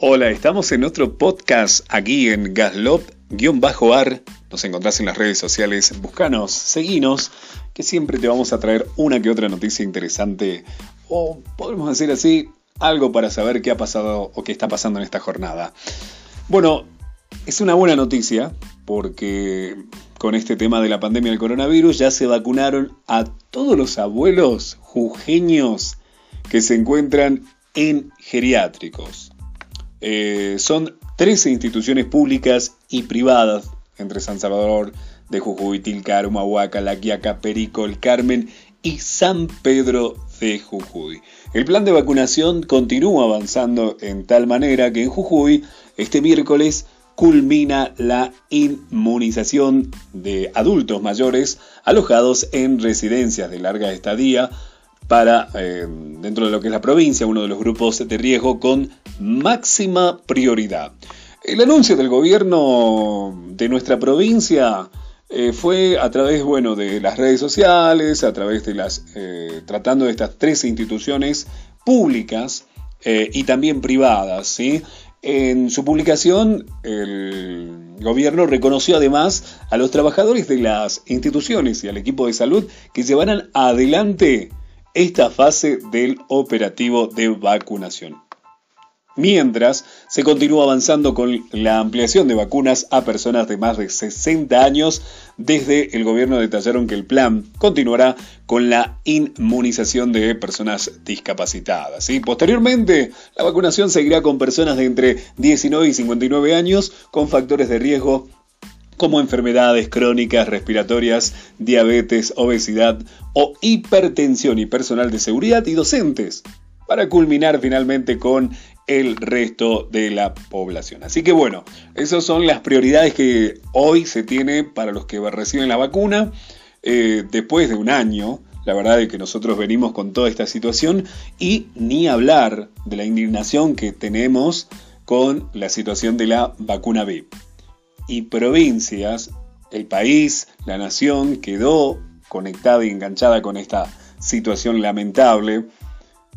Hola, estamos en otro podcast aquí en Gaslop-ar. Nos encontrás en las redes sociales, buscanos, seguinos, que siempre te vamos a traer una que otra noticia interesante o podemos decir así, algo para saber qué ha pasado o qué está pasando en esta jornada. Bueno, es una buena noticia porque con este tema de la pandemia del coronavirus ya se vacunaron a todos los abuelos jujeños que se encuentran en geriátricos. Eh, son 13 instituciones públicas y privadas entre San Salvador de Jujuy, Tilcar, Humahuaca, La Quiaca, Perico, El Carmen y San Pedro de Jujuy. El plan de vacunación continúa avanzando en tal manera que en Jujuy este miércoles culmina la inmunización de adultos mayores alojados en residencias de larga estadía para, eh, dentro de lo que es la provincia, uno de los grupos de riesgo con máxima prioridad. El anuncio del gobierno de nuestra provincia eh, fue a través, bueno, de las redes sociales, a través de las, eh, tratando de estas tres instituciones públicas y también privadas, ¿sí? En su publicación, el gobierno reconoció además a los trabajadores de las instituciones y al equipo de salud que llevarán adelante esta fase del operativo de vacunación. Mientras, se continúa avanzando con la ampliación de vacunas a personas de más de 60 años. Desde el gobierno detallaron que el plan continuará con la inmunización de personas discapacitadas. Y posteriormente, la vacunación seguirá con personas de entre 19 y 59 años con factores de riesgo como enfermedades crónicas respiratorias, diabetes, obesidad o hipertensión y personal de seguridad y docentes, para culminar finalmente con el resto de la población. Así que bueno, esas son las prioridades que hoy se tiene para los que reciben la vacuna eh, después de un año. La verdad es que nosotros venimos con toda esta situación y ni hablar de la indignación que tenemos con la situación de la vacuna VIP y provincias, el país, la nación quedó conectada y enganchada con esta situación lamentable.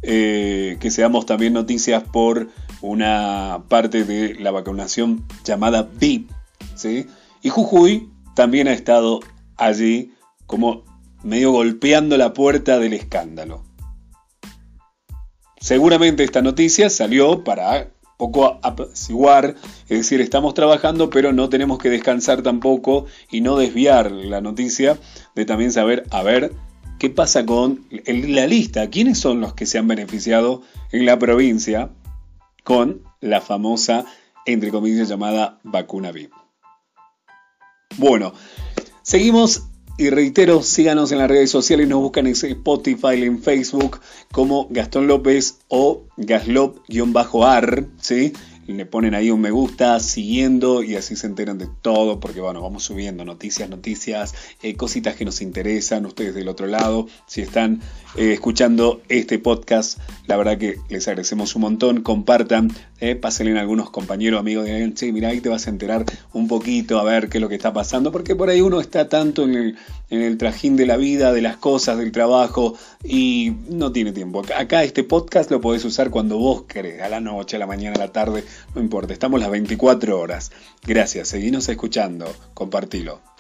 Eh, que seamos también noticias por una parte de la vacunación llamada VIP. ¿sí? Y Jujuy también ha estado allí como medio golpeando la puerta del escándalo. Seguramente esta noticia salió para poco apaciguar, es decir, estamos trabajando, pero no tenemos que descansar tampoco y no desviar la noticia de también saber, a ver, qué pasa con la lista, quiénes son los que se han beneficiado en la provincia con la famosa, entre comillas, llamada vacuna VIP. Bueno, seguimos y reitero, síganos en las redes sociales, nos buscan en Spotify, en Facebook como Gastón López o Gaslop-ar, ¿sí? Le ponen ahí un me gusta, siguiendo y así se enteran de todo, porque bueno, vamos subiendo noticias, noticias, eh, cositas que nos interesan, ustedes del otro lado, si están eh, escuchando este podcast, la verdad que les agradecemos un montón, compartan, eh, pásenle a algunos compañeros, amigos, de che, mira, ahí te vas a enterar un poquito, a ver qué es lo que está pasando, porque por ahí uno está tanto en el, en el trajín de la vida, de las cosas, del trabajo, y no tiene tiempo. Acá este podcast lo podés usar cuando vos querés, a la noche, a la mañana, a la tarde, no importa, estamos las 24 horas. Gracias, seguinos escuchando, compartilo.